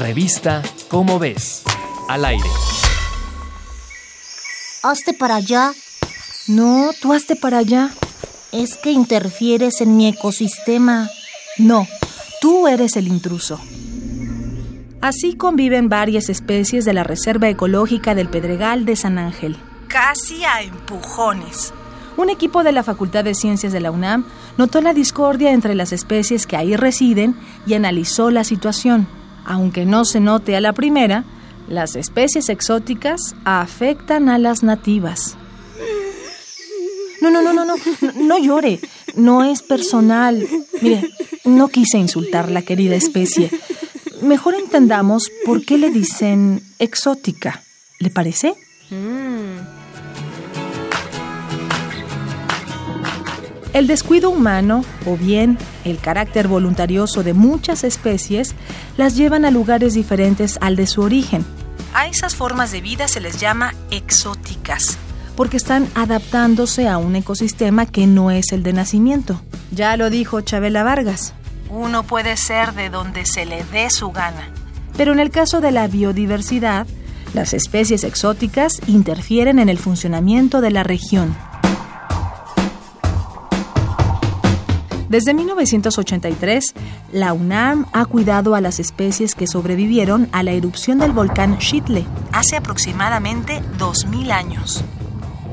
Revista Cómo ves. Al aire. Hazte para allá. No, tú hazte para allá. Es que interfieres en mi ecosistema. No, tú eres el intruso. Así conviven varias especies de la Reserva Ecológica del Pedregal de San Ángel. Casi a empujones. Un equipo de la Facultad de Ciencias de la UNAM notó la discordia entre las especies que ahí residen y analizó la situación. Aunque no se note a la primera, las especies exóticas afectan a las nativas. No, no, no, no, no, no llore. No es personal. Mire, no quise insultar la querida especie. Mejor entendamos por qué le dicen exótica. ¿Le parece? El descuido humano, o bien el carácter voluntarioso de muchas especies, las llevan a lugares diferentes al de su origen. A esas formas de vida se les llama exóticas, porque están adaptándose a un ecosistema que no es el de nacimiento. Ya lo dijo Chabela Vargas, uno puede ser de donde se le dé su gana. Pero en el caso de la biodiversidad, las especies exóticas interfieren en el funcionamiento de la región. Desde 1983, la UNAM ha cuidado a las especies que sobrevivieron a la erupción del volcán Chitle hace aproximadamente 2.000 años.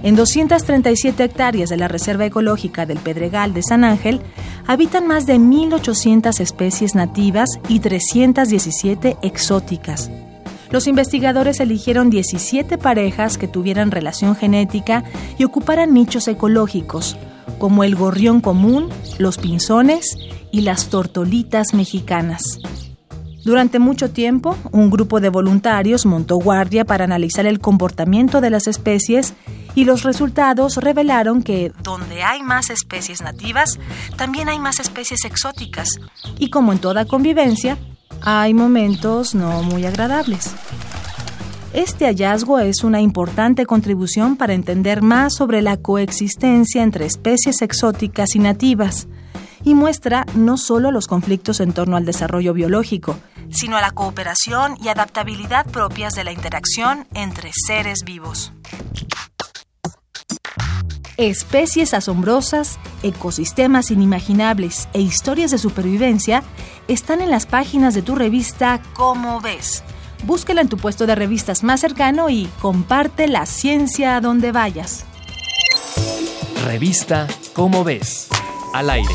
En 237 hectáreas de la Reserva Ecológica del Pedregal de San Ángel habitan más de 1.800 especies nativas y 317 exóticas. Los investigadores eligieron 17 parejas que tuvieran relación genética y ocuparan nichos ecológicos, como el gorrión común, los pinzones y las tortolitas mexicanas. Durante mucho tiempo, un grupo de voluntarios montó guardia para analizar el comportamiento de las especies y los resultados revelaron que donde hay más especies nativas, también hay más especies exóticas. Y como en toda convivencia, hay momentos no muy agradables. Este hallazgo es una importante contribución para entender más sobre la coexistencia entre especies exóticas y nativas y muestra no solo los conflictos en torno al desarrollo biológico, sino a la cooperación y adaptabilidad propias de la interacción entre seres vivos. Especies asombrosas, ecosistemas inimaginables e historias de supervivencia están en las páginas de tu revista Cómo ves Búsquela en tu puesto de revistas más cercano y comparte la ciencia a donde vayas. Revista Cómo ves. Al aire.